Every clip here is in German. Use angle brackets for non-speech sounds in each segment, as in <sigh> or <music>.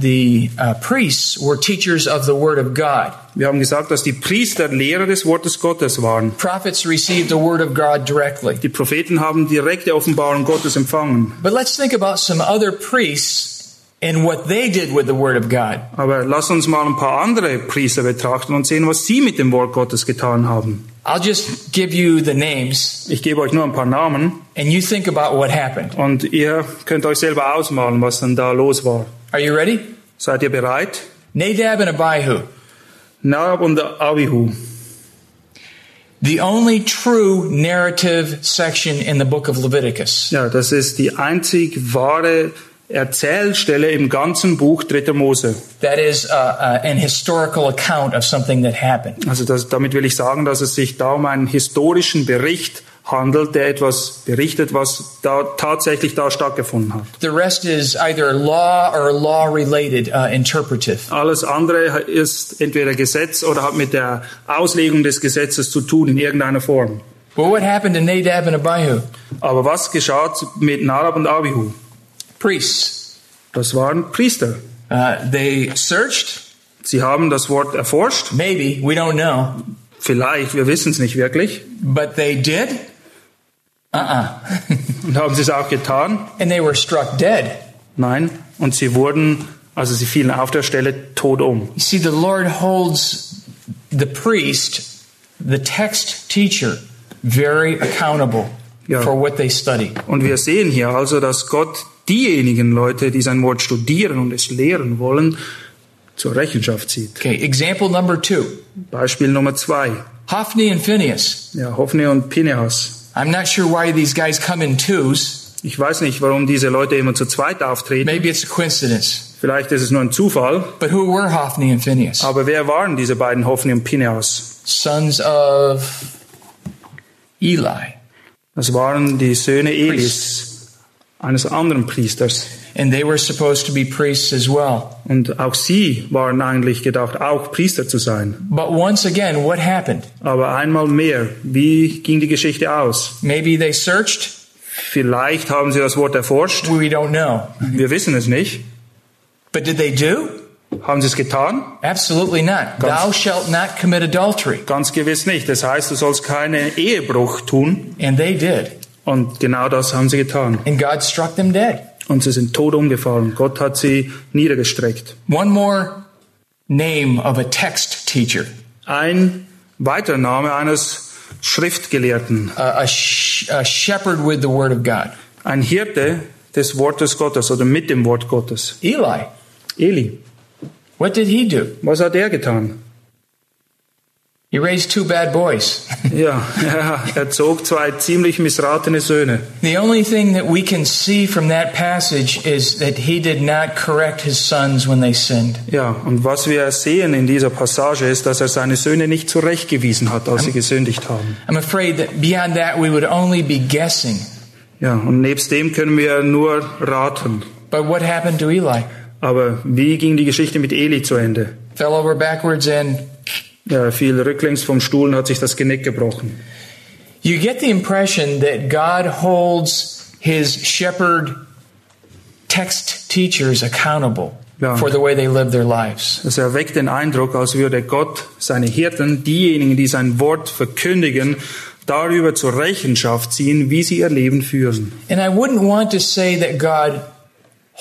The, uh, priests were teachers of the Word of God. Wir haben gesagt, dass die Priester Lehrer des Wortes Gottes waren. Prophets received the Word of God directly. Die Propheten haben direkte Offenbarung Gottes empfangen. But let's think about some other priests and what they did with the Word of God. Aber lass uns mal ein paar andere Priester betrachten und sehen, was sie mit dem Wort Gottes getan haben. I'll just give you the names Ich gebe euch nur ein paar Namen and you think about what happened. und ihr könnt euch selber ausmalen, was dann da los war. Are you ready? Seid ihr bereit? Nadab and Abihu, Nadab und Abihu. the only true narrative section in the book of Leviticus. Ja, das ist die einzig wahre Erzählstelle im ganzen Buch 3. Mose. That is uh, uh, an historical account of something that happened. Also das, damit will ich sagen, dass es sich da um einen historischen Bericht handelt, der etwas berichtet, was da tatsächlich da stattgefunden hat. The rest is either law or law related, uh, interpretive. Alles andere ist entweder Gesetz oder hat mit der Auslegung des Gesetzes zu tun in irgendeiner Form. Well, what happened to Nadab and Abihu? Aber was geschah mit Nadab und Abihu? Priests. Das waren Priester. Uh, they searched, Sie haben das Wort erforscht. maybe, we don't know, Vielleicht, wir wissen es nicht wirklich. but they did. Uh-uh. <laughs> Und haben sie es auch getan? and they were struck dead. Nein. Und sie wurden, also sie fielen auf der Stelle tot um. You see, the Lord holds the priest, the text teacher, very accountable Yeah. for what they study. Und wir sehen hier also, dass Gott diejenigen Leute, die sein Wort studieren und es lehren wollen, zur Rechenschaft zieht. Okay, example number two. Beispiel Nummer zwei. Hophni and Phineas. Ja, Hophni und Pinehas. I'm not sure why these guys come in twos. Ich weiß nicht, warum diese Leute immer zu zweit auftreten. Maybe it's a coincidence. Vielleicht ist es nur ein Zufall. But who were Hophni and Phineas? Aber wer waren diese beiden Hophni und Pinehas? Sons of Eli. Das waren die Söhne Elis, eines anderen Priesters. And they were supposed to be priests as well. Und auch sie waren eigentlich gedacht, auch Priester zu sein. But once again, what happened? Aber einmal mehr, wie ging die Geschichte aus? Maybe they searched. Vielleicht haben sie das Wort erforscht. We don't know. Wir wissen es nicht. But did they do? Haben sie es getan? Absolutely not. Ganz- Thou shalt not commit adultery. Ganz gewiss nicht. Das heißt, du sollst keinen Ehebruch tun. And they did. Und genau das haben sie getan. And God struck them dead. Und sie sind tot umgefallen. Gott hat sie niedergestreckt. One more name of a text teacher, Ein weiterer Name eines Schriftgelehrten. a, a, sh- a shepherd with the word of God. Ein Hirte des Wortes Gottes oder mit dem Wort Gottes. Eli. Eli. What did he do? Was hat er getan? He raised two bad boys. <laughs> Ja, er, zog zwei ziemlich missratene Söhne. the only thing that we can see from that passage is that he did not correct his sons when they sinned. Ja, und was wir sehen in dieser Passage ist, dass er seine Söhne nicht zurechtgewiesen hat, als sie gesündigt haben. I'm afraid that beyond that we would only be guessing. Ja, und nebst dem können wir nur raten. But what happened to Eli? Aber wie ging die Geschichte mit Eli zu Ende? Fell over backwards and er fiel rücklings vom Stuhl und hat sich das Genick gebrochen. You get the impression that God holds his shepherd text teachers accountable Ja. for the way they live their lives. Das erweckt den Eindruck, als würde Gott seine Hirten, diejenigen, die sein Wort verkündigen, darüber zur Rechenschaft ziehen, wie sie ihr Leben führen. And I wouldn't want to say that God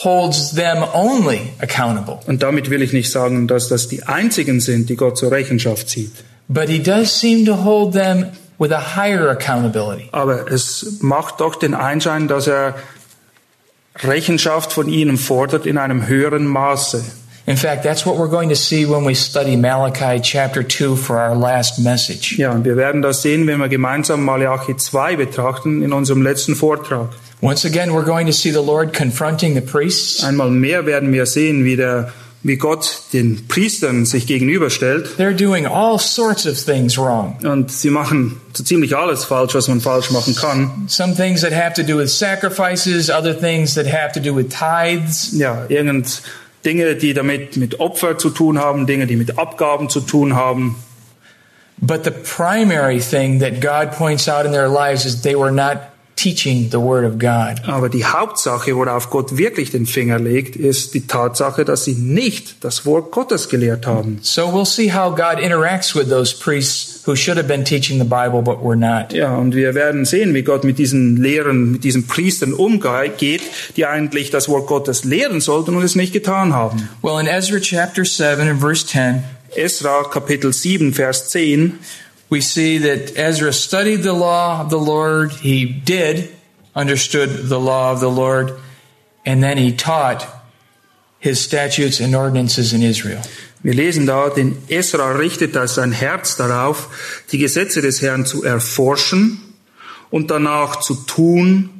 holds them only accountable, Und damit will ich nicht sagen, dass das die einzigen sind, die Gott zur Rechenschaft zieht. but he does seem to hold them with a higher accountability. Aber es macht doch den Einschein, dass er Rechenschaft von ihnen fordert in einem höheren Maße. In fact, that's what we're going to see when we study Malachi chapter 2 for our last message. Ja, und wir werden das sehen, wenn wir gemeinsam Malachi 2 betrachten in unserem letzten Vortrag. Once again, we're going to see the Lord confronting the priests Einmal mehr werden wir sehen, wie der wie Gott den Priestern sich gegenüberstellt. They're doing all sorts of things wrong. Und sie machen so ziemlich alles falsch, was man falsch machen kann. Some things that have to do with sacrifices, other things that have to do with tithes. Ja, irgend Dinge, die damit mit Opfer zu tun haben, Dinge, die mit Abgaben zu tun haben. But the primary thing that God points out in their lives is they were not teaching the Word of God. Aber die Hauptsache, worauf Gott wirklich den Finger legt, ist die Tatsache, dass sie nicht das Wort Gottes gelehrt haben. So we'll see how God interacts with those priests who should have been teaching the Bible but were not. Ja, und wir werden sehen, wie Gott mit diesen Lehrern, mit diesen Priestern umgeht, die eigentlich das Wort Gottes lehren sollten und es nicht getan haben. Well, in Ezra chapter 7 and verse 10, Esra Kapitel 7 Vers 10 we see that Ezra studied the law of the Lord. He did understood the law of the Lord, and then he taught his statutes and ordinances in Israel. Wir lesen da, denn Esra richtete sein Herz darauf, die Gesetze des Herrn zu erforschen und danach zu tun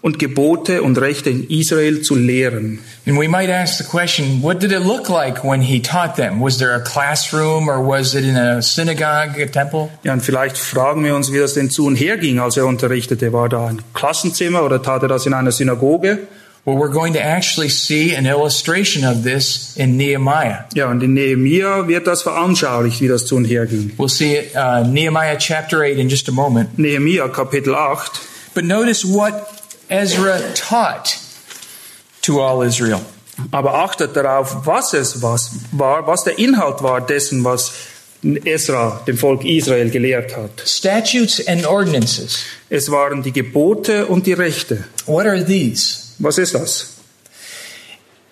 und Gebote und Rechte in Israel zu lehren. And we might ask the question, what did it look like when he taught them? Was there a classroom or was it in a synagogue, a temple? Ja, und vielleicht fragen wir uns, wie das denn zu und her ging, als er unterrichtete. War da ein Klassenzimmer oder tat er das in einer Synagoge? Well, we're going to actually see an illustration of this in Nehemiah. Ja, und in Nehemia wird das veranschaulicht, wie das zu und her ging. We'll see it, uh, Nehemiah chapter 8 in just a moment. Nehemia Kapitel 8. But notice what Ezra taught to all Israel. Aber achtet darauf, was es was war, was der Inhalt war dessen, was Esra dem Volk Israel gelehrt hat. Statutes and ordinances. Es waren die Gebote und die Rechte. What are these? Was ist das?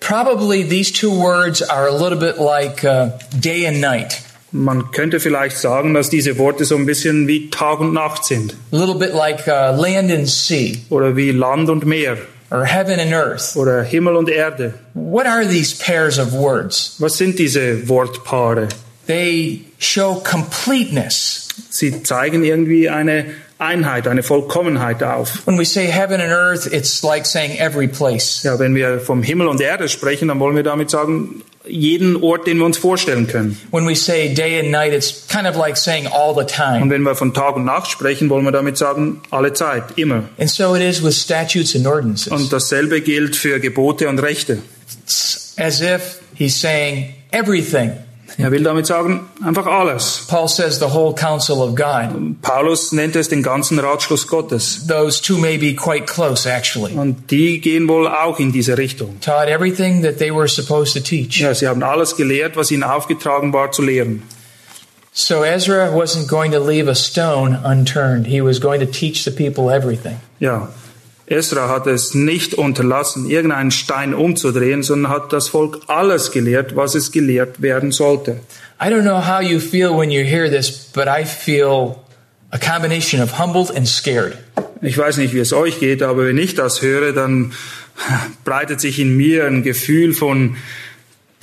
Probably these two words are a little bit like uh, day and night, Man könnte vielleicht sagen, dass diese Worte so ein bisschen wie Tag und Nacht sind a little bit like uh, land and sea, oder wie Land und Meer or heaven and earth. oder Himmel und Erde. What are these pairs of words? Was sind diese Wortpaare? They show completeness. Sie zeigen irgendwie eine Einheit, eine Vollkommenheit auf. When we say heaven and earth, it's like saying every place. Ja, wenn wir vom Himmel und Erde sprechen, dann wollen wir damit sagen, jeden Ort, den wir uns vorstellen können. When we say day and night, it's kind of like saying all the Und time. wenn wir von Tag und Nacht sprechen, wollen wir damit sagen, alle Zeit, immer. And so it is with statutes and ordinances. Und dasselbe gilt für Gebote und Rechte. It's as if he's saying everything. Er will damit sagen, einfach alles. Paul says the whole counsel of God. Paulus nennt es den ganzen Ratschluss Gottes. Those two may be quite close, actually. Und die gehen wohl auch in diese Richtung. Taught everything that they were supposed to teach. Ja, sie haben alles gelehrt, was ihnen aufgetragen war zu lehren. So Ezra wasn't going to leave a stone unturned. He was going to teach the people everything. Ja, Esra hat es nicht unterlassen, irgendeinen Stein umzudrehen, sondern hat das Volk alles gelehrt, was es gelehrt werden sollte. I don't know how you feel when you hear this, but I feel a combination of humbled and scared. Ich weiß nicht, wie es euch geht, aber wenn ich das höre, dann <laughs> breitet sich in mir ein Gefühl von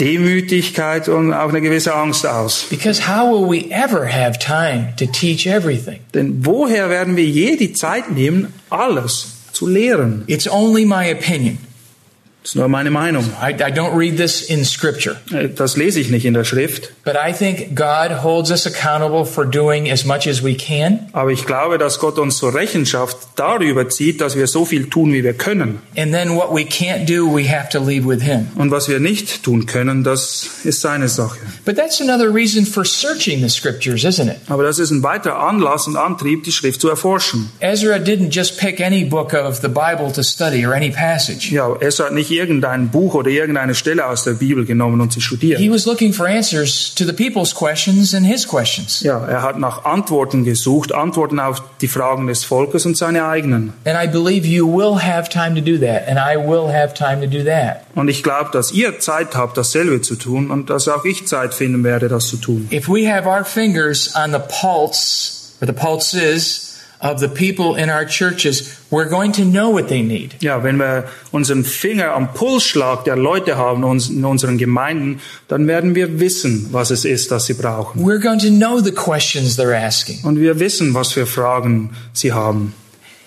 Demütigkeit und auch eine gewisse Angst aus. Because how will we ever have time to teach everything? Denn woher werden wir je die Zeit nehmen, alles zu lehren? It's only my opinion. Das ist nur meine Meinung. I, I don't read this in scripture. Das lese ich nicht in der Schrift. But I think God holds us accountable for doing as much as we can. Aber ich glaube, dass Gott uns zur Rechenschaft darüber zieht, dass wir so viel tun, wie wir können. And then what we can't do, we have to leave with Him. Und was wir nicht tun können, das ist seine Sache. But that's another reason for searching the scriptures, isn't it? Aber das ist ein weiterer Anlass und Antrieb, die Schrift zu erforschen. Ezra didn't just pick any book of the Bible to study or any passage. Ja, es hat nicht irgendein Buch oder irgendeine Stelle aus der Bibel genommen und sie studiert. He was looking for answers to the people's questions and his questions. Ja, er hat nach Antworten gesucht, Antworten auf die Fragen des Volkes und seine eigenen. And I believe you will have time to do that, and I will have time to do that. Und ich glaube, dass ihr Zeit habt, dasselbe zu tun und dass auch ich Zeit finden werde, das zu tun. If we have our fingers on the pulse, or the pulses of the people in our churches, we're going to know what they need. Ja, wenn wir unseren Finger am Pulsschlag der Leute haben in unseren Gemeinden, dann werden wir wissen, was es ist, das sie brauchen. We're going to know the questions they're asking. Und wir wissen, was für Fragen sie haben.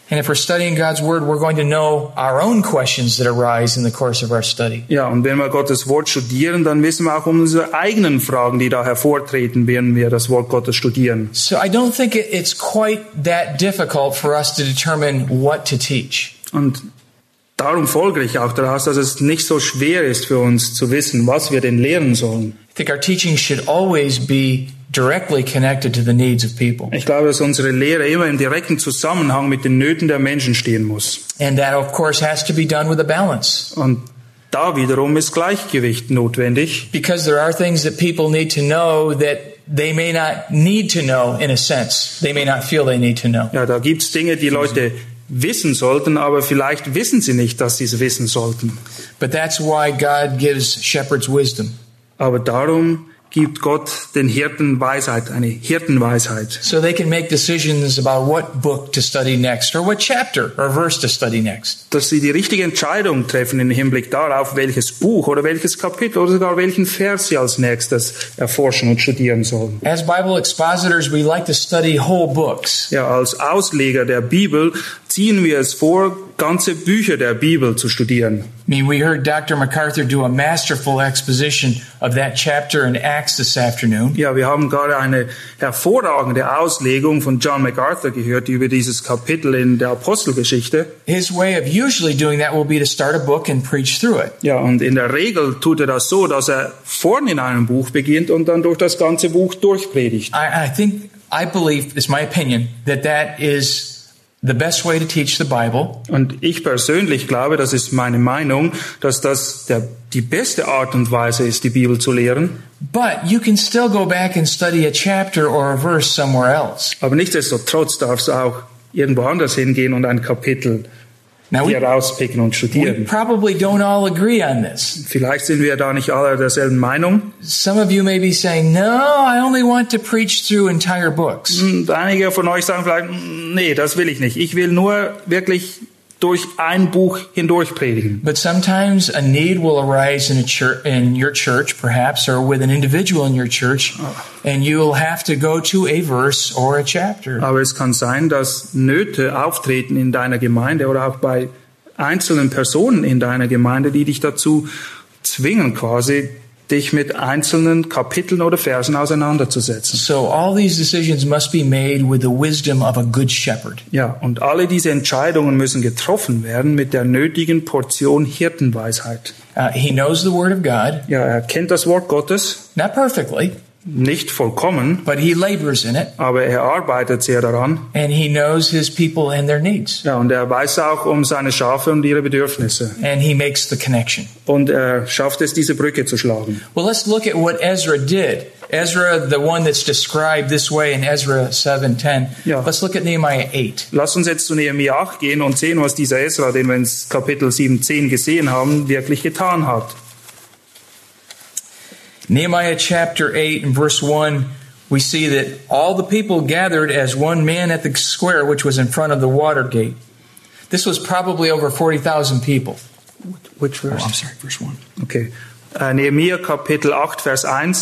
And if we're studying God's Word, we're going to know our own questions that arise in the course of our study. Ja, und wenn wir Gottes Wort studieren, dann wissen wir auch um unsere eigenen Fragen, die da hervortreten, während wir das Wort Gottes studieren. So I don't think it- it's quite that difficult for us to determine what to teach. Und darum folge ich auch daraus, dass es nicht so schwer ist für uns zu wissen, was wir denn lehren sollen. I think our teaching should always be directly connected to the needs of people. Ich glaube, dass unsere Lehre immer im direkten Zusammenhang mit den Nöten der Menschen stehen muss. And that, of course, has to be done with a balance. Und da wiederum ist Gleichgewicht notwendig. Because there are things that people need to know that they may not need to know in a sense. They may not feel they need to know. Ja, da gibt's Dinge, die Leute wissen sollten, aber vielleicht wissen sie nicht, dass sie es wissen sollten. But that's why God gives shepherds wisdom. Aber darum gibt Gott den Hirten Weisheit, eine Hirtenweisheit. So they can make decisions about what book to study next or what chapter or verse to study next. Dass sie die richtige Entscheidung treffen im Hinblick darauf, welches Buch oder welches Kapitel oder sogar welchen Vers sie als nächstes erforschen und studieren sollen. As Bible expositors, we like to study whole books. Ja, als Ausleger der Bibel ziehen wir es vor, ganze Bücher der Bibel zu studieren. I mean, we heard Dr. MacArthur do a masterful exposition of that chapter in Acts this afternoon. Ja, wir haben gerade eine hervorragende Auslegung von John MacArthur gehört über dieses Kapitel in der Apostelgeschichte. His way of usually doing that will be to start a book and preach through it. Ja, und in der Regel tut er das so, dass er vorn in einem Buch beginnt und dann durch das ganze Buch durchpredigt. I, I think, I believe, it's my opinion, that that is the best way to teach the Bible. Und ich persönlich glaube, das ist meine Meinung, dass das der, die beste Art und Weise ist, die Bibel zu lehren. But you can still go back and study a chapter or a verse somewhere else. Aber nichtsdestotrotz darf es auch irgendwo anders hingehen und ein Kapitel Now, we, rauspicken und we studieren. probably don't all agree on this. Vielleicht sind wir da nicht alle derselben Meinung. Some of you may be saying, no, I only want to preach through entire books. Und einige von euch sagen vielleicht, "Mm, nee, das will ich nicht. Ich will nur wirklich durch ein Buch hindurch predigen. But sometimes a need will arise in a church, in your church, perhaps, or with an individual in your church, and you'll have to go to a verse or a chapter. Aber es kann sein, dass Nöte auftreten in deiner Gemeinde oder auch bei einzelnen Personen in deiner Gemeinde, die dich dazu zwingen, quasi dich mit einzelnen Kapiteln oder Versen auseinanderzusetzen. So all these decisions must be made with the wisdom of a good shepherd. Ja, und alle diese Entscheidungen müssen getroffen werden mit der nötigen Portion Hirtenweisheit. Uh, he knows the word of God, Ja, er kennt das Wort Gottes, not perfectly, nicht vollkommen, but he labors in it, aber er arbeitet sehr daran. and he knows his people and their needs, Ja, und er weiß auch um seine Schafe und ihre Bedürfnisse. and he makes the connection. Und er schafft es, diese Brücke zu schlagen. Well, let's look at what Ezra did. Ezra, the one that's described this way in Ezra 7:10. Yeah. Let's look at Nehemiah 8. Lass uns jetzt zu Nehemiah 8 gehen und sehen, was dieser Esra, den wir in Kapitel 7, 10 gesehen haben, wirklich getan hat. Nehemiah chapter 8 and verse 1, we see that all the people gathered as one man at the square which was in front of the water gate. This was probably over 40,000 people. Which Oh, verse? I'm sorry, verse 1. Okay. Äh, Nehemiah Kapitel 8, Vers 1.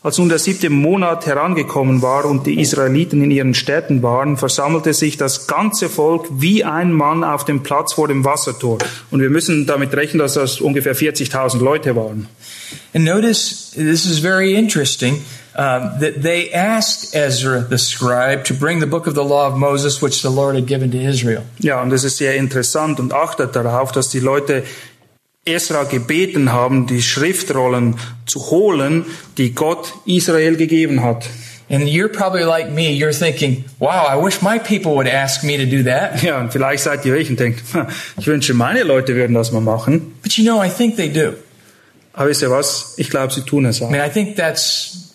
Als nun der siebte Monat herangekommen war und die Israeliten in ihren Städten waren, versammelte sich das ganze Volk wie ein Mann auf dem Platz vor dem Wassertor. Und wir müssen damit rechnen, dass das ungefähr 40.000 Leute waren. And notice, this is very interesting, um, that they asked Ezra the scribe to bring the book of the law of Moses, which the Lord had given to Israel. Ja, und das ist sehr interessant und achtet darauf, dass die Leute Esra gebeten haben, die Schriftrollen zu holen, die Gott Israel gegeben hat. And you're probably like me, you're thinking, wow, I wish my people would ask me to do that. Ja, und vielleicht seid ihr welchen denkt, "Ha, ich wünsche, meine Leute würden das mal machen. But you know, I think they do. Aber wisst ihr was? Ich glaube, sie tun es I auch. mean, I think that's,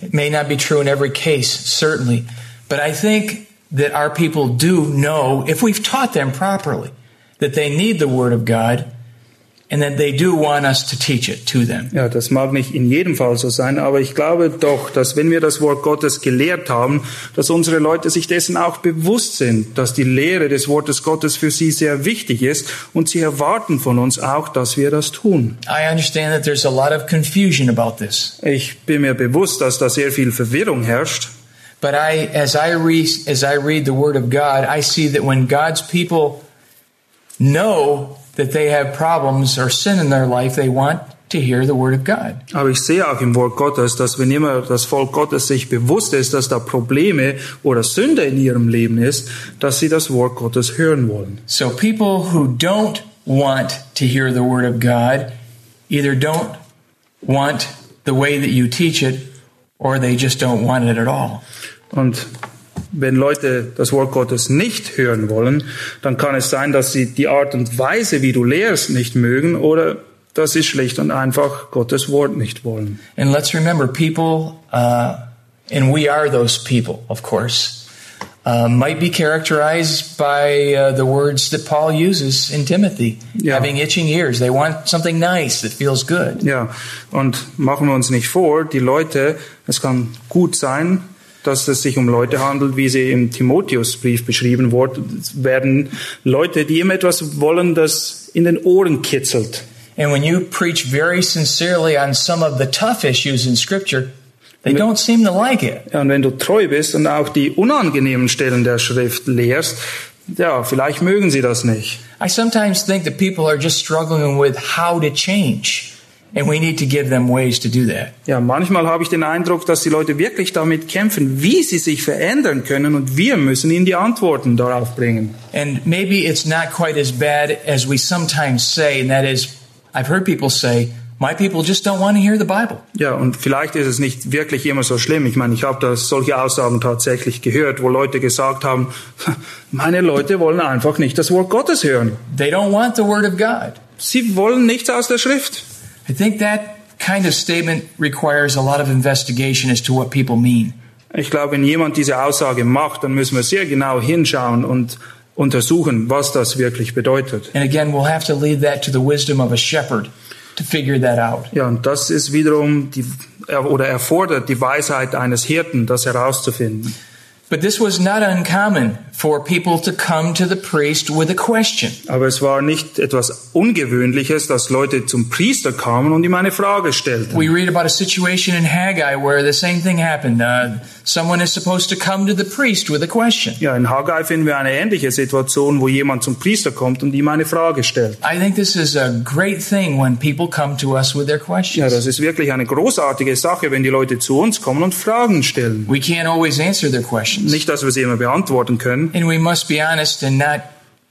it may not be true in every case, certainly, but I think that our people do know, if we've taught them properly, that they need the Word of God and that they do want us to teach it to them. Ja, das mag nicht in jedem Fall so sein, aber ich glaube doch, dass wenn wir das Wort Gottes gelehrt haben, dass unsere Leute sich dessen auch bewusst sind, dass die Lehre des Wortes Gottes für sie sehr wichtig ist und sie erwarten von uns auch, dass wir das tun. I understand that there's a lot of confusion about this, Ich bin mir bewusst, dass da sehr viel Verwirrung herrscht, But I, as I read, as I read the Word of God, I see that when God's people know that they have problems or sin in their life, they want to hear the Word of God. Aber ich sehe auch im Wort Gottes, dass wenn immer das Volk Gottes sich bewusst ist, dass da Probleme oder Sünde in ihrem Leben ist, dass sie das Wort Gottes hören wollen. So people who don't want to hear the Word of God either don't want the way that you teach it or they just don't want it at all. Und wenn Leute das Wort Gottes nicht hören wollen, dann kann es sein, dass sie die Art und Weise, wie du lehrst, nicht mögen oder dass sie schlicht und einfach Gottes Wort nicht wollen. And let's remember, people, uh, and we are those people, of course, uh, might be characterized by uh, the words that Paul uses in Timothy, Yeah. having itching ears. They want something nice that feels good. Ja, und machen wir uns nicht vor, die Leute, es kann gut sein, dass es sich um Leute handelt, wie sie im Timotheusbrief beschrieben werden Leute, die immer etwas wollen, das in den Ohren kitzelt. And when you preach very sincerely on some of the tough issues in Scripture, they don't seem to like it. Und wenn du treu bist und auch die unangenehmen Stellen der Schrift lehrst, ja, vielleicht mögen sie das nicht. I sometimes think that people are just struggling with how to change, and we need to give them ways to do that. Ja, manchmal habe ich den Eindruck, dass die Leute wirklich damit kämpfen, wie sie sich verändern können und wir müssen ihnen die Antworten darauf bringen. And maybe it's not quite as bad as we sometimes say, and that is, I've heard people say, my people just don't want to hear the Bible. Ja, und vielleicht ist es nicht wirklich immer so schlimm. Ich meine, ich habe da solche Aussagen tatsächlich gehört, wo Leute gesagt haben, <laughs> meine Leute wollen einfach nicht das Wort Gottes hören. They don't want the Word of God. Sie wollen nichts aus der Schrift. I think that kind of statement requires a lot of investigation as to what people mean. Ich glaube, wenn jemand diese Aussage macht, dann müssen wir sehr genau hinschauen und untersuchen, was das wirklich bedeutet. And again, we'll have to leave that to the wisdom of a shepherd to figure that out. Ja, und das ist wiederum die, oder erfordert die Weisheit eines Hirten, das herauszufinden. But this was not uncommon for people to come to the priest with a question. Aber es war nicht etwas Ungewöhnliches, dass Leute zum Priester kamen und ihm eine Frage stellten. We read about a situation in Haggai where the same thing happened. Uh, someone is supposed to come to the priest with a question. Ja, in Haggai finden wir eine ähnliche Situation, wo jemand zum Priester kommt und ihm eine Frage stellt. I think this is a great thing when people come to us with their Ja, questions. das ist wirklich eine großartige Sache, wenn die Leute zu uns kommen und Fragen stellen. We can't always answer their questions. Nicht, dass wir sie immer beantworten können. And we must be honest and not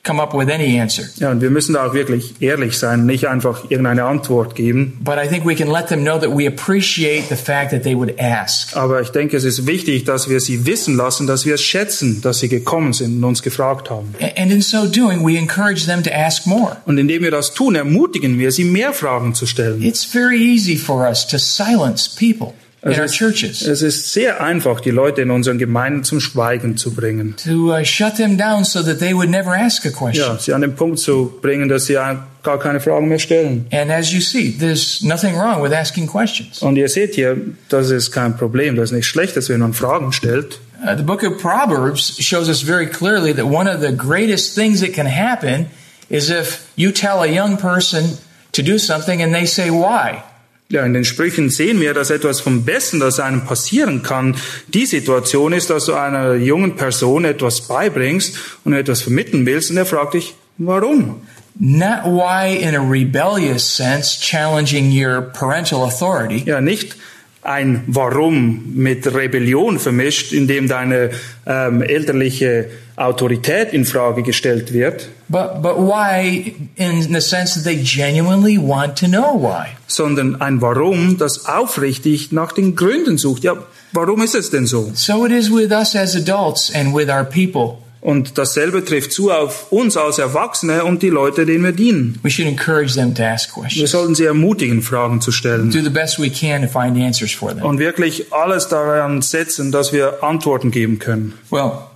come up with any answer. Ja, und wir müssen da auch wirklich ehrlich sein, nicht einfach irgendeine Antwort geben. But I think we can let them know that we appreciate the fact that they would ask. Aber ich denke, es ist wichtig, dass wir sie wissen lassen, dass wir es schätzen, dass sie gekommen sind und uns gefragt haben. And in so doing, we encourage them to ask more. Und indem wir das tun, ermutigen wir sie, mehr Fragen zu stellen. It's very easy for us to silence people Es our ist, churches, es ist sehr einfach, die Leute in unseren Gemeinden zum Schweigen zu bringen. to uh, shut them down so that they would never ask a question. Ja, sie an den Punkt zu bringen, dass sie gar keine Fragen mehr stellen. And as you see, there's nothing wrong with asking questions. Und ihr seht hier, das ist kein Problem, das ist nicht schlecht, dass wenn man Fragen stellt. Uh, the book of Proverbs shows us very clearly that one of the greatest things that can happen is if you tell a young person to do something and they say why. Ja, in den Sprüchen sehen wir, dass etwas vom Besten, das einem passieren kann, die Situation ist, dass du einer jungen Person etwas beibringst und etwas vermitteln willst und er fragt dich, warum? Not why in a rebellious sense, challenging your parental authority, Ja, nicht ein Warum mit Rebellion vermischt, indem deine ähm, elterliche Autorität in Frage gestellt wird, but, but why in the sense that they genuinely want to know why. sondern ein Warum, das aufrichtig nach den Gründen sucht. Ja, warum ist es denn so? So it is with us as adults and with our people. Und dasselbe trifft zu auf uns als Erwachsene und die Leute, denen wir dienen. We should encourage them to ask Wir sollten sie ermutigen, Fragen zu stellen. Do the best we can to find answers for them. Und wirklich alles daran setzen, dass wir Antworten geben können. Well,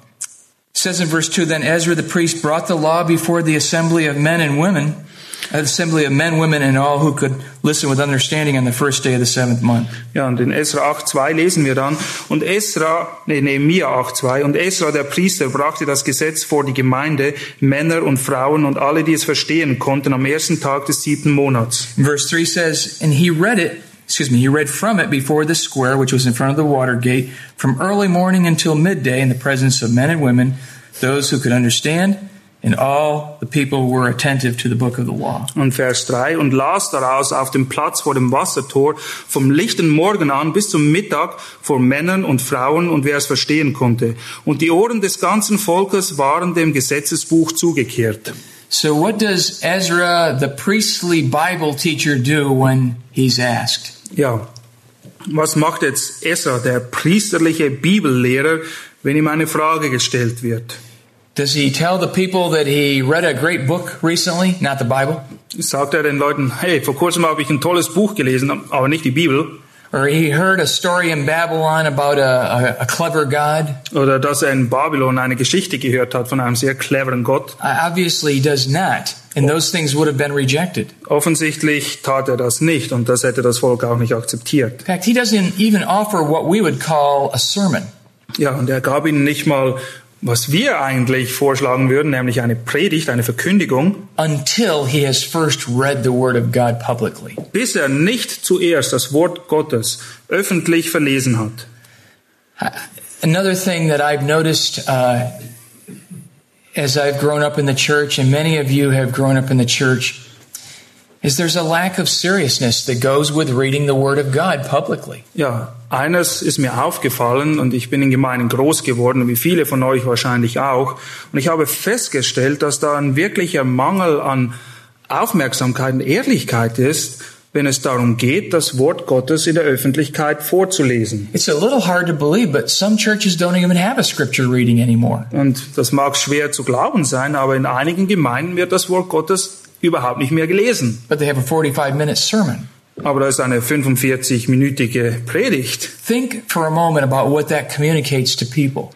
it says in verse 2 Then Ezra the priest brought the law before the assembly of men and women, assembly of men, women, and all who could listen with understanding on the first day of the seventh month. Ja, und in Esra 8,2 lesen wir dann, und Esra, nee, Nehemiah 8,2, und Esra, der Priester, brachte das Gesetz vor die Gemeinde, Männer und Frauen und alle, die es verstehen konnten, am ersten Tag des siebten Monats. Verse 3 says, And he read it excuse me, he read from it before the square, which was in front of the water gate, from early morning until midday in the presence of men and women, those who could understand, and all the people were attentive to the book of the law. Und Vers 3, und las daraus auf dem Platz vor dem Wassertor vom lichten Morgen an bis zum Mittag vor Männern und Frauen und wer es verstehen konnte. Und die Ohren des ganzen Volkes waren dem Gesetzesbuch zugekehrt. So what does Ezra, the priestly Bible teacher, do when he's asked? Ja, was macht jetzt Esra, der priesterliche Bibellehrer, wenn ihm eine Frage gestellt wird? Does he tell the people that he read a great book recently, not the Bible? Sagt er den Leuten, hey, vor kurzem habe ich ein tolles Buch gelesen, aber nicht die Bibel? Or he heard a story in Babylon about a, a, a clever God? Oder dass er in Babylon eine Geschichte gehört hat von einem sehr cleveren Gott? Obviously, does not. And those things would have been rejected. Offensichtlich tat er das nicht und das hätte das Volk auch nicht akzeptiert. In fact, he doesn't even offer what we would call a sermon. Ja, und er gab ihnen nicht mal, was wir eigentlich vorschlagen würden, nämlich eine Predigt, eine Verkündigung, until he has first read the Word of God publicly. bis er nicht zuerst das Wort Gottes öffentlich verlesen hat. Another thing that I've noticed uh, as I've grown up in the church, and many of you have grown up in the church, is there's a lack of seriousness that goes with reading the Word of God publicly. Ja, eines ist mir aufgefallen und ich bin in Gemeinden groß geworden, wie viele von euch wahrscheinlich auch. Und ich habe festgestellt, dass da ein wirklicher Mangel an Aufmerksamkeit und Ehrlichkeit ist, wenn es darum geht, das Wort Gottes in der Öffentlichkeit vorzulesen. It's a little hard to believe, but some churches don't even have a scripture reading anymore. Und das mag schwer zu glauben sein, aber in einigen Gemeinden wird das Wort Gottes überhaupt nicht mehr gelesen. But they have a 45 minute sermon. Aber da ist eine 45-minütige Predigt. Think for a moment about what that communicates to people.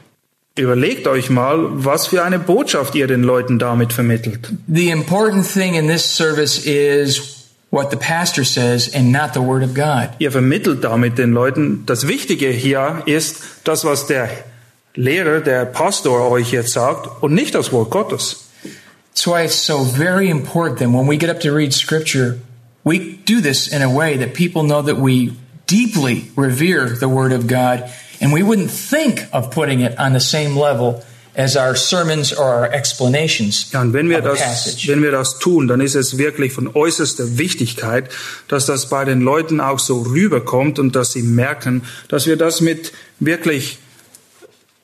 Überlegt euch mal, was für eine Botschaft ihr den Leuten damit vermittelt. The important thing in this service is what the pastor says and not the Word of God. Ihr vermittelt damit den Leuten, das Wichtige hier ist das, was der Lehrer, der Pastor euch jetzt sagt und nicht das Wort Gottes. That's why it's so very important that when we get up to read Scripture, we do this in a way that people know that we deeply revere the Word of God and we wouldn't think of putting it on the same level as our sermons or our explanations Ja, und wenn wir das, passage. wenn wir das tun, dann ist es wirklich von äußerster Wichtigkeit, dass das bei den Leuten auch so rüberkommt und dass sie merken, dass wir das mit wirklich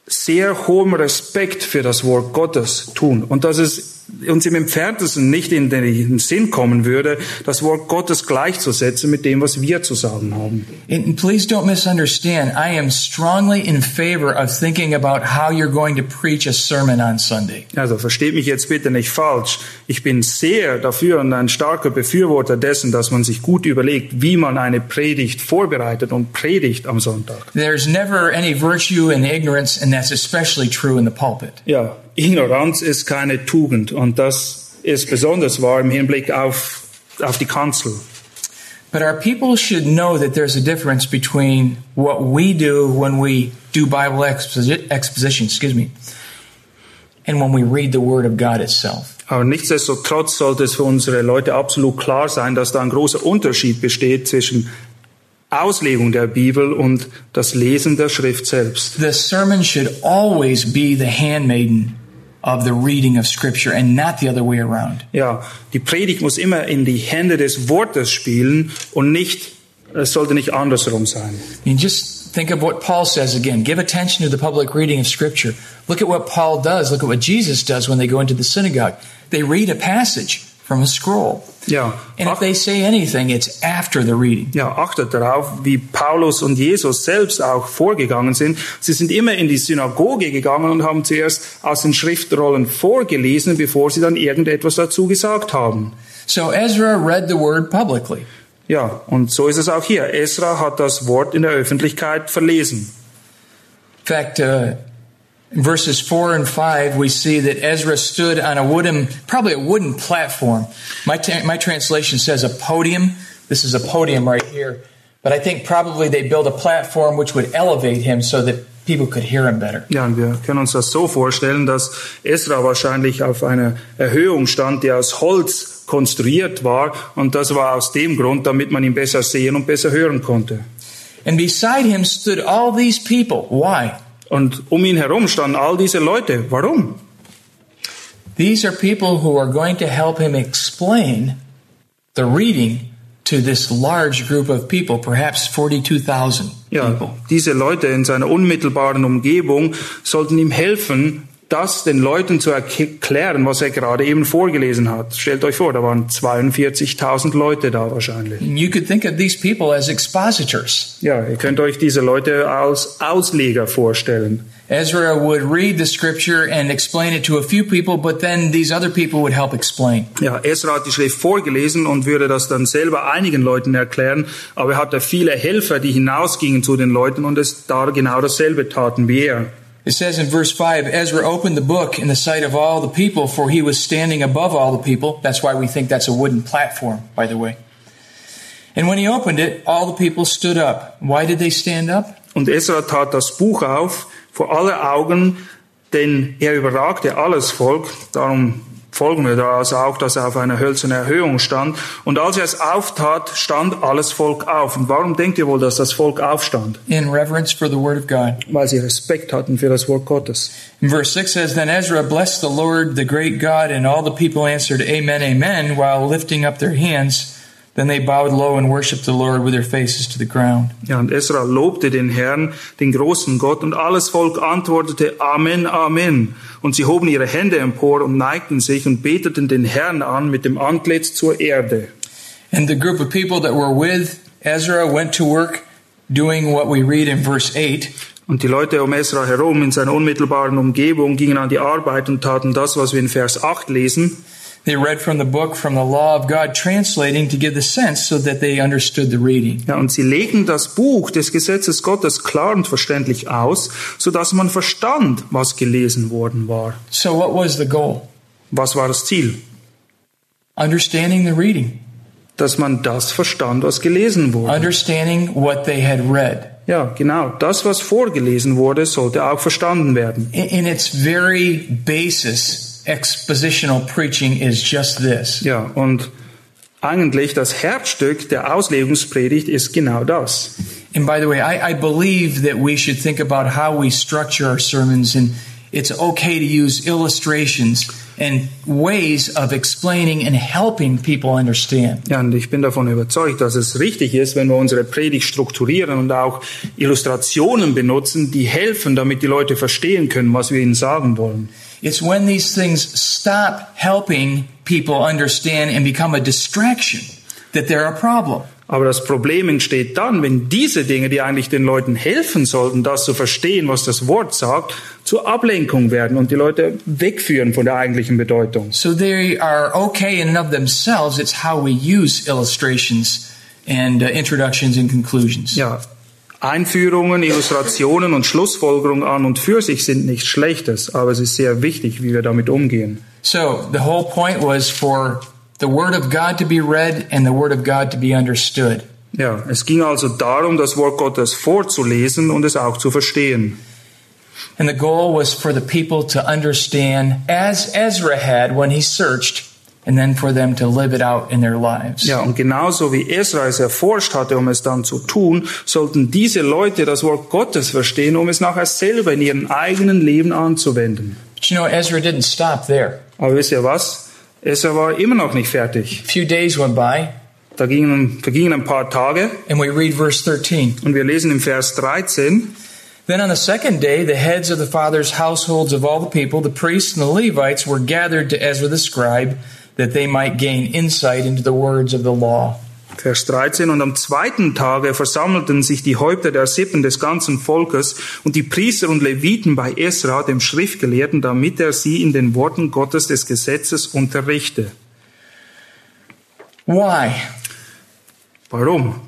sehr hohem Respekt für das Wort Gottes tun und dass es uns im entferntesten nicht in den Sinn kommen würde, das Wort Gottes gleichzusetzen mit dem, was wir zu sagen haben. And please don't misunderstand. I am strongly in favor of thinking about how you're going to preach a sermon on Sunday. Also versteht mich jetzt bitte nicht falsch. Ich bin sehr dafür und ein starker Befürworter dessen, dass man sich gut überlegt, wie man eine Predigt vorbereitet und predigt am Sonntag. There's never any virtue in ignorance, and that's especially true in the pulpit. Ja, Ignoranz ist keine Tugend und das ist besonders wahr im Hinblick auf, auf die Kanzel. But our people should know that there's a difference between what we do when we do Bible exposi- exposition, excuse me, and when we read the Word of God itself. Aber nichtsdestotrotz sollte es für unsere Leute absolut klar sein, dass da ein großer Unterschied besteht zwischen Auslegung der Bibel und das Lesen der Schrift selbst. The sermon should always be the handmaiden of the reading of Scripture and not the other way around. Ja, die Predigt muss immer in die Hände des Wortes spielen und nicht, es sollte nicht andersrum sein. I mean, just think of what Paul says again. Give attention to the public reading of Scripture. Look at what Paul does. Look at what Jesus does when they go into the synagogue. They read a passage from a scroll. Ja, And if they say anything, it's after the reading. ja, achtet darauf, wie Paulus und Jesus selbst auch vorgegangen sind. Sie sind immer in die Synagoge gegangen und haben zuerst aus den Schriftrollen vorgelesen, bevor sie dann irgendetwas dazu gesagt haben. So Ezra read the word publicly. Ja, und so ist es auch hier. Esra hat das Wort in der Öffentlichkeit verlesen. In fact, uh, in verses 4 and 5, we see that Ezra stood on a wooden, probably a wooden platform. My, ta- my translation says a podium. This is a podium right here. But I think probably they built a platform which would elevate him so that people could hear him better. Ja, und wir können uns das so vorstellen, dass Ezra wahrscheinlich auf einer Erhöhung stand, die aus Holz konstruiert war. Und das war aus dem Grund, damit man ihn besser sehen und besser hören konnte. And beside him stood all these people. Why? Und um ihn herum standen all diese Leute. Warum? These are people who are going to help him explain the reading to this large group of people, perhaps 42,000 Ja, people. diese Leute in seiner unmittelbaren Umgebung sollten ihm helfen, das den Leuten zu erklären, was er gerade eben vorgelesen hat. Stellt euch vor, da waren 42.000 Leute da wahrscheinlich. You could think of these people as expositors. Ja, ihr könnt euch diese Leute als Ausleger vorstellen. Ezra would read the scripture and explain it to a few people, but then these other people would help explain. Ja, Esra hat die Schrift vorgelesen und würde das dann selber einigen Leuten erklären, aber er hatte viele Helfer, die hinausgingen zu den Leuten und es da genau dasselbe taten wie er. It says in verse 5 Ezra opened the book in the sight of all the people, for he was standing above all the people. That's why we think that's a wooden platform, by the way. And when he opened it, all the people stood up. Why did they stand up? Und Ezra tat das Buch auf vor aller Augen, denn er überragte alles Volk. Darum folgen wir daraus auch, dass er auf einer hölzernen Erhöhung stand. Und als er es auftat, stand alles Volk auf. Und warum denkt ihr wohl, dass das Volk aufstand? In reverence for the word of God. Weil sie Respekt hatten für das Wort Gottes. And verse 6 says, Then Ezra blessed the Lord, the great God, and all the people answered, Amen, Amen, while lifting up their hands. Then they bowed low and worshiped the Lord with their faces to the ground. Ja, und Esra lobte den Herrn, den großen Gott, und alles Volk antwortete Amen, Amen. Und sie hoben ihre Hände empor und neigten sich und beteten den Herrn an mit dem Antlitz zur Erde. And the group of people that were with Ezra went to work doing what we read in verse 8. Und die Leute um Esra herum in seiner unmittelbaren Umgebung gingen an die Arbeit und taten das, was wir in Vers 8 lesen. They read from the book from the law of God, translating to give the sense so that they understood the reading. Ja, und sie legten das Buch des Gesetzes Gottes klar und verständlich aus, so dass man verstand, was gelesen worden war. So, what was the goal? Was war das Ziel? Understanding the reading, Dass man das verstand, was gelesen wurde. understanding what they had read. Ja, genau. Das, was vorgelesen wurde, sollte auch verstanden werden. In, in its very basis, expositional preaching is just this. Ja, und eigentlich das Herzstück der Auslegungspredigt ist genau das. And by the way, I, I believe that we should think about how we structure our sermons, and it's okay to use illustrations and ways of explaining and helping people understand. Ja, und ich bin davon überzeugt, dass es richtig ist, wenn wir unsere Predigt strukturieren und auch Illustrationen benutzen, die helfen, damit die Leute verstehen können, was wir ihnen sagen wollen. It's when these things stop helping people understand and become a distraction that they're a problem. Aber das Problem entsteht dann, wenn diese Dinge, die eigentlich den Leuten helfen sollten, das zu verstehen, was das Wort sagt, zur Ablenkung werden und die Leute wegführen von der eigentlichen Bedeutung. So they are okay in and of themselves. It's how we use illustrations and uh, introductions and conclusions. Ja, Einführungen, Illustrationen und Schlussfolgerungen an und für sich sind nichts Schlechtes, aber es ist sehr wichtig, wie wir damit umgehen. So the whole point was for the Word of God to be read and the Word of God to be understood. Ja, es ging also darum, das Wort Gottes vorzulesen und es auch zu verstehen. And the goal was for the people to understand as Ezra had when he searched, and then for them to live it out in their lives. Ja, und genauso wie Esra es erforscht hatte, um es dann zu tun, sollten diese Leute das Wort Gottes verstehen, um es nachher selber in ihrem eigenen Leben anzuwenden. But you know, Ezra didn't stop there. Aber wisst ihr was? Esra war immer noch nicht fertig. A few days went by, Da gingen, vergingen ein paar Tage and we read verse 13. und wir lesen im Vers 13, Then on the second day, the heads of the fathers' households of all the people, the priests and the Levites, were gathered to Ezra the scribe, that they might gain insight into the words of the law. Vers 13, und am zweiten Tage versammelten sich die Häupter der Sippen des ganzen Volkes und die Priester und Leviten bei Esra, dem Schriftgelehrten, damit er sie in den Worten Gottes des Gesetzes unterrichte. Why? Warum?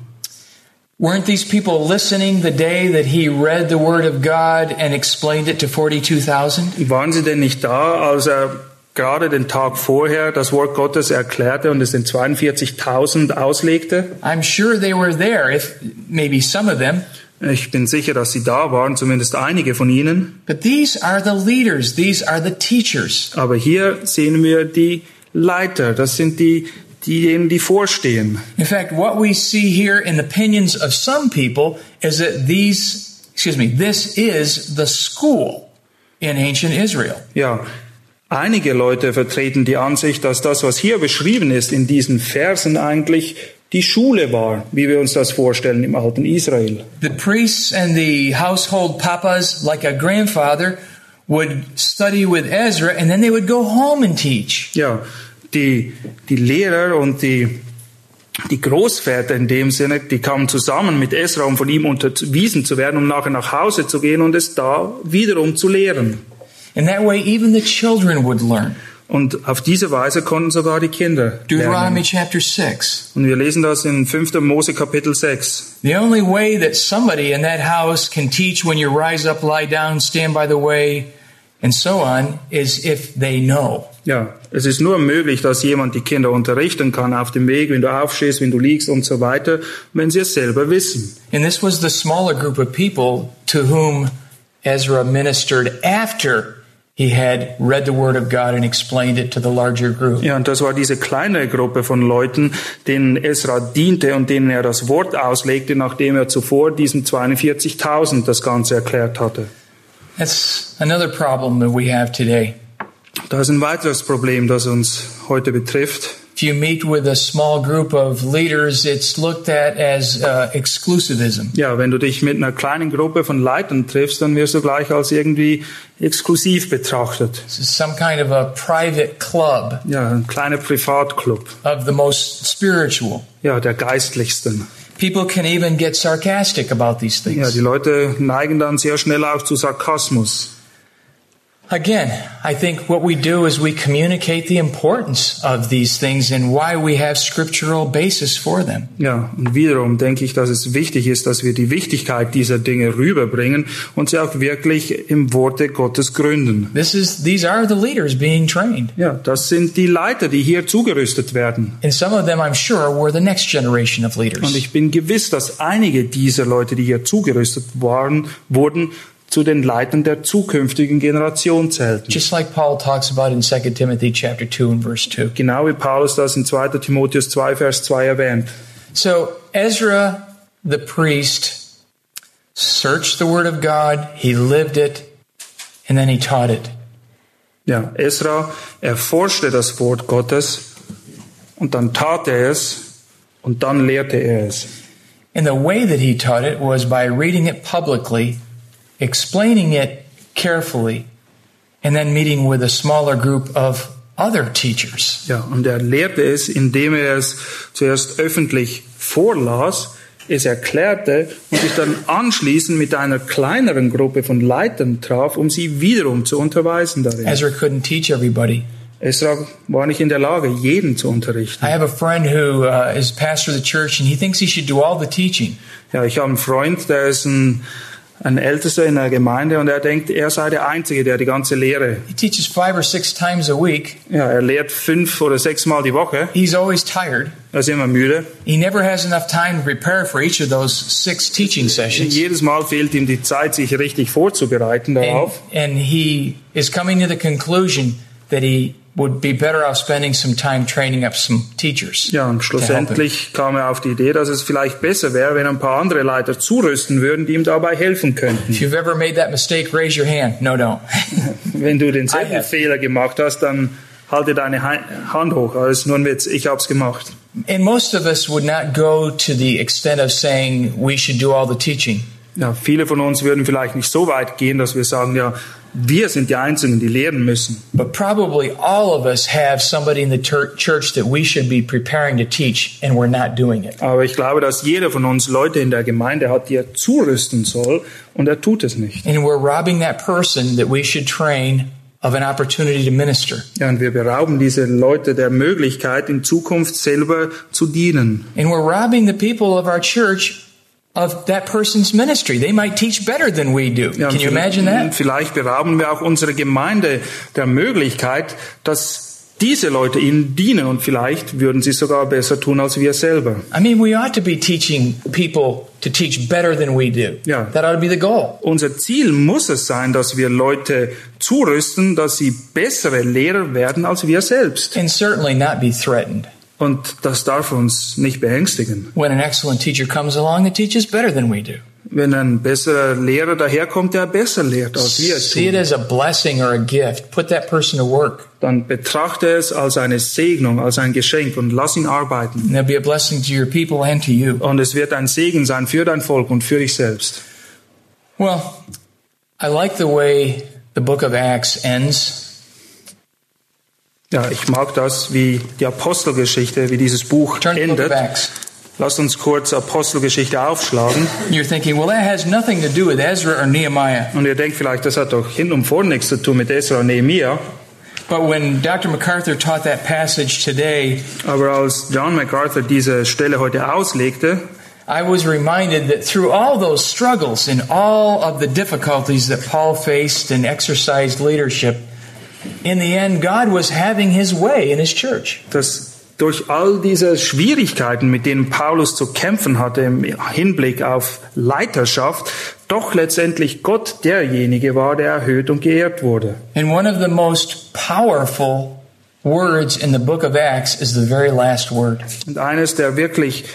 Weren't these people listening the day that he read the word of God and explained it to 42,000? Waren sie denn nicht da, als er gerade den Tag vorher das Wort Gottes erklärte und es den 42.000 auslegte? I'm sure they were there, if maybe some of them. Ich bin sicher, dass sie da waren, zumindest einige von ihnen. But these are the leaders, these are the teachers. Aber hier sehen wir die Leiter. Das sind die, diejenigen, die vorstehen. In fact, what we see here in the opinions of some people is that these, excuse me, this is the school in ancient Israel. Ja, einige Leute vertreten die Ansicht, dass das, was hier beschrieben ist in diesen Versen eigentlich die Schule war, wie wir uns das vorstellen im alten Israel. The priests and the household papas, like a grandfather, would study with Ezra and then they would go home and teach. Ja, die, die Lehrer und die, die Großväter in dem Sinne, die kamen zusammen mit Esra, um von ihm unterwiesen zu werden, um nachher nach Hause zu gehen und es da wiederum zu lehren. And that way even the children would learn. Und auf diese Weise konnten sogar die Kinder Deuteronomy lernen. chapter 6. Und wir lesen das in 5. Mose Kapitel 6. The only way that somebody in that house can teach when you rise up, lie down, stand by the way, and so on is if they know. Ja, es ist nur möglich, dass jemand die Kinder unterrichten kann auf dem Weg, wenn du aufstehst, wenn du liegst und so weiter, wenn sie es selber wissen. And this was the smaller group of people to whom Ezra ministered after he had read the word of God and explained it to the larger group. Ja, und das war diese kleinere Gruppe von Leuten, denen Esra diente und denen er das Wort auslegte, nachdem er zuvor diesen 42.000 das Ganze erklärt hatte. That's another problem that we have today. Das ist ein weiteres Problem, das uns heute betrifft. If you meet with a small group of leaders, it's looked at as uh, exclusivism. Ja, wenn du dich mit einer kleinen Gruppe von Leitern triffst, dann wirst du gleich als irgendwie exklusiv betrachtet. Some kind of a private club Ja, ein kleiner Privatclub. of the most spiritual. Ja, der geistlichsten. People can even get sarcastic about these Ja, things. die Leute neigen dann sehr schnell auch zu Sarkasmus. Again, I think what we do is we communicate the importance of these things and why we have scriptural basis for them. Ja, und wiederum denke ich, dass es wichtig ist, dass wir die Wichtigkeit dieser Dinge rüberbringen und sie auch wirklich im Worte Gottes gründen. This is these are the leaders being trained. Ja, das sind die Leiter, die hier zugerüstet werden. And some of them I'm sure were the next generation of Und leaders. ich bin gewiss, dass einige dieser Leute, die hier zugerüstet waren, wurden zu den Leitern der zukünftigen Generation zählten. Just like Paul talks about in 2 Timothy chapter 2 and verse 2. Genau wie Paulus das in 2. Timotheus 2, Vers 2 erwähnt. So Ezra the priest searched the word of God, he lived it, and then he taught it. Ja, Esra erforschte das Wort Gottes und dann tat er es und dann lehrte er es. And the way that he taught it was by reading it publicly, explaining it carefully, and then meeting with a smaller group of other teachers. Ja, und er lehrte es, indem er es zuerst öffentlich vorlas, es erklärte und sich dann anschließend mit einer kleineren Gruppe von Leitern traf, um sie wiederum zu unterweisen darin. Ezra couldn't teach everybody. Esra war nicht in der Lage, jeden zu unterrichten. I have a friend who uh, is pastor of the church, and he thinks he should do all the teaching. Ja, ich habe einen Freund, der ist ein, ein Ältester in der Gemeinde und er denkt, er sei der Einzige, der die ganze Lehre, He teaches five or six times a week. ja, er lehrt fünf oder sechs Mal die Woche. He's always tired. Er ist immer müde. He never has enough time to prepare for each of those six teaching sessions. Jedes Mal fehlt ihm die Zeit, sich richtig vorzubereiten And, darauf. and he is coming to the conclusion that he would be better off spending some time training up some teachers. Ja, und schlussendlich kam er auf die Idee, dass es vielleicht besser wäre, wenn ein paar andere Leiter zurüsten würden, die ihm dabei helfen könnten. If you've ever made that mistake, raise your hand. No, don't. <laughs> Wenn du denselben I have. Fehler gemacht hast, dann halte deine Hand hoch. Das ist nur ein Witz. Ich hab's gemacht. and most of us would not go to the extent of saying we should do all the teaching. Ja, viele von uns würden vielleicht nicht so weit gehen, dass wir sagen, ja, wir sind die Einzigen, die lehren müssen. But probably all of us have somebody in the church that we should be preparing to teach, and we're not doing it. Aber ich glaube, dass jeder von uns Leute in der Gemeinde hat, die er zurüsten soll, und er tut es nicht. And we're robbing that person that we should train of an opportunity to minister. Ja, und wir berauben diese Leute der Möglichkeit, in Zukunft selber zu dienen. And we're robbing the people of our church of that person's ministry. They might teach better than we do. Ja, Can you imagine that? Vielleicht berauben wir auch unsere Gemeinde der Möglichkeit, dass diese Leute ihnen dienen und vielleicht würden sie sogar besser tun als wir selber. I mean, we ought to be teaching people to teach better than we do. Yeah. That ought to be the goal. Unser Ziel muss es sein, dass wir Leute zurüsten, dass sie bessere Lehrer werden als wir selbst. And certainly not be threatened. Und das darf uns nicht beängstigen. When an excellent teacher comes along that teaches better than we do. Wenn ein besserer Lehrer daherkommt, der besser lehrt als wir See it as a blessing or a gift. Put that person to work. dann betrachte es als eine Segnung, als ein Geschenk und lass ihn arbeiten. And be a blessing to your people and to you. Und es wird ein Segen sein für dein Volk und für dich selbst. Well, I like the way the book of Acts ends. Ja, ich mag das, wie die Apostelgeschichte, wie dieses Buch Turn endet. Lass uns kurz Apostelgeschichte aufschlagen. You're thinking, well, that has nothing to do with Ezra or Nehemiah. Und ihr denkt vielleicht, das hat doch hin und vor nichts zu tun mit Esra und Nehemiah. But when Dr. MacArthur taught that passage today, Aber als John MacArthur diese Stelle heute auslegte, I was reminded that through all those struggles and all of the difficulties that Paul faced and exercised leadership, in the end, God was having his way in his church. dass durch all diese Schwierigkeiten, mit denen Paulus zu kämpfen hatte im Hinblick auf Leiterschaft, doch letztendlich Gott derjenige war, der erhöht und geehrt wurde. And one of the most powerful words in the book of Acts is the very last word. Und eines der wirklich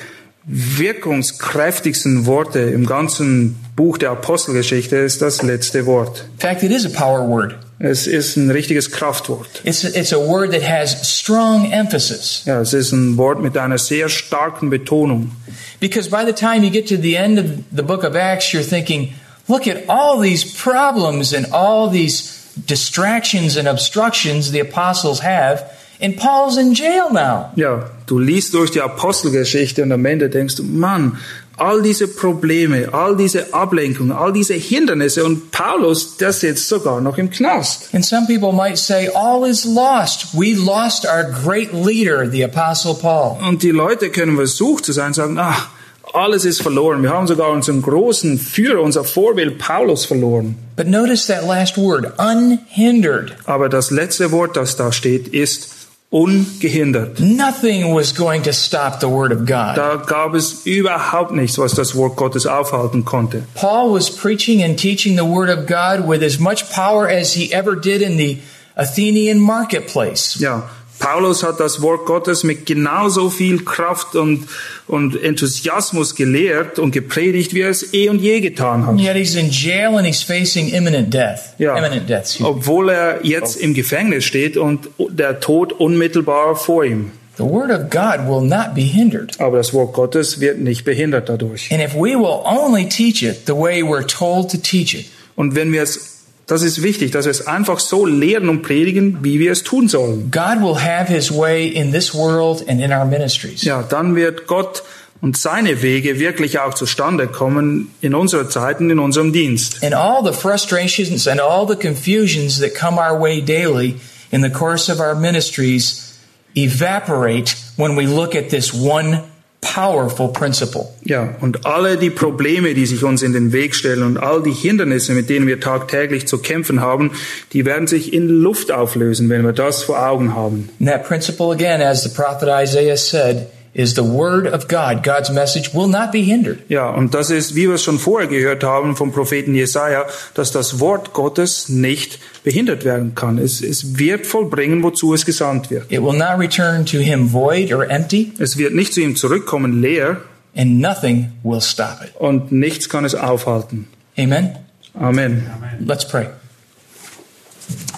wirkungskräftigsten Worte im ganzen Buch der Apostelgeschichte ist das letzte Wort. In fact, it is a power word. Es ist ein richtiges Kraftwort. It's, it's a word that has strong emphasis. Ja, es ist ein Wort mit einer sehr starken Betonung. Because by the time you get to the end of the book of Acts, you're thinking, look at all these problems and all these distractions and obstructions the apostles have, and Paul's in jail now. Ja, du liest durch die Apostelgeschichte und am Ende denkst du, Mann, all diese Probleme, all diese Ablenkungen, all diese Hindernisse und Paulus, der sitzt sogar noch im Knast. And some people might say, all is lost. We lost our great leader, the apostle Paul. Und die Leute können versucht zu sein, sagen, ach, alles ist verloren. Wir haben sogar unseren großen Führer, unser Vorbild Paulus verloren. But notice that last word, unhindered. Aber das letzte Wort, das da steht, ist ungehindert. Nothing was going to stop the word of God. Da gab es überhaupt nichts, was das Wort Gottes aufhalten konnte. Paul was preaching and teaching the word of God with as much power as he ever did in the Athenian marketplace. Ja, Paulus hat das Wort Gottes mit genauso viel Kraft und, und Enthusiasmus gelehrt und gepredigt, wie er es eh und je getan hat. Yet he's in jail and he's facing imminent death. Ja, Imminent death. obwohl er jetzt im Gefängnis steht und der Tod unmittelbar vor ihm. The word of God will not be hindered. Aber das Wort Gottes wird nicht behindert dadurch. And if we will only teach it the way we're told to teach it, Und wenn wir es, das ist wichtig, dass wir es einfach so lehren und predigen, wie wir es tun sollen. God will have his way in this world and in our ministries. Ja, dann wird Gott und seine Wege wirklich auch zustande kommen in unserer Zeit und in unserem Dienst. And all the frustrations and all the confusions that come our way daily in the course of our ministries evaporate when we look at this one powerful principle. Ja, und alle die Probleme, die sich uns in den Weg stellen und all die Hindernisse, mit denen wir tagtäglich zu kämpfen haben, die werden sich in Luft auflösen, wenn wir das vor Augen haben. And that principle, again, as the prophet Isaiah said, is the word of God. God's message will not be hindered. Ja, und das ist, wie wir es schon vorher gehört haben vom Propheten Jesaja, dass das Wort Gottes nicht behindert werden kann. Es, es wird vollbringen, wozu es gesandt wird. It will not return to him void or empty, Es wird nicht zu ihm zurückkommen leer and nothing will stop it. und nichts kann es aufhalten. Amen. Amen. Let's pray.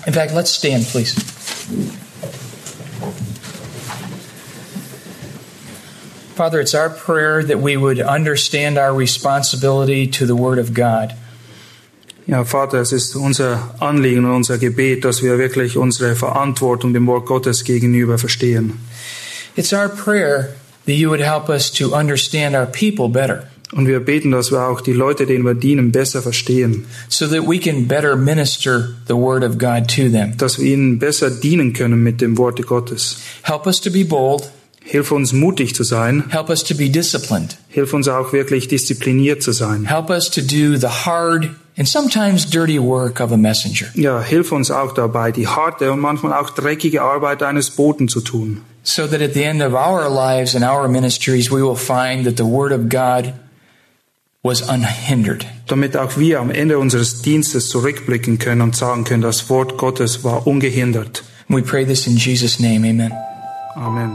In fact, let's stand, please. Father, it's our prayer that we would understand our responsibility to the Word of God. Ja, Vater, es ist unser Anliegen und unser Gebet, dass wir wirklich unsere Verantwortung dem Wort Gottes gegenüber verstehen. It's our prayer that you would help us to understand our people better Und wir beten, dass wir auch die Leute, denen wir dienen, besser verstehen, so that we can better minister the Word of God to them. dass wir ihnen besser dienen können mit dem Worte Gottes. Help us to be bold. Hilf uns mutig zu sein, Help us to be disciplined. hilf uns auch wirklich diszipliniert zu sein. Help us to do the hard and sometimes dirty work of a messenger, Ja, hilf uns auch dabei, die harte und manchmal auch dreckige Arbeit eines Boten zu tun. so that at the end of our lives and our ministries, we will find that the Word of God was unhindered. damit auch wir am Ende unseres Dienstes zurückblicken können und sagen können, das Wort Gottes war ungehindert. We pray this in Jesus' name. Amen. Amen.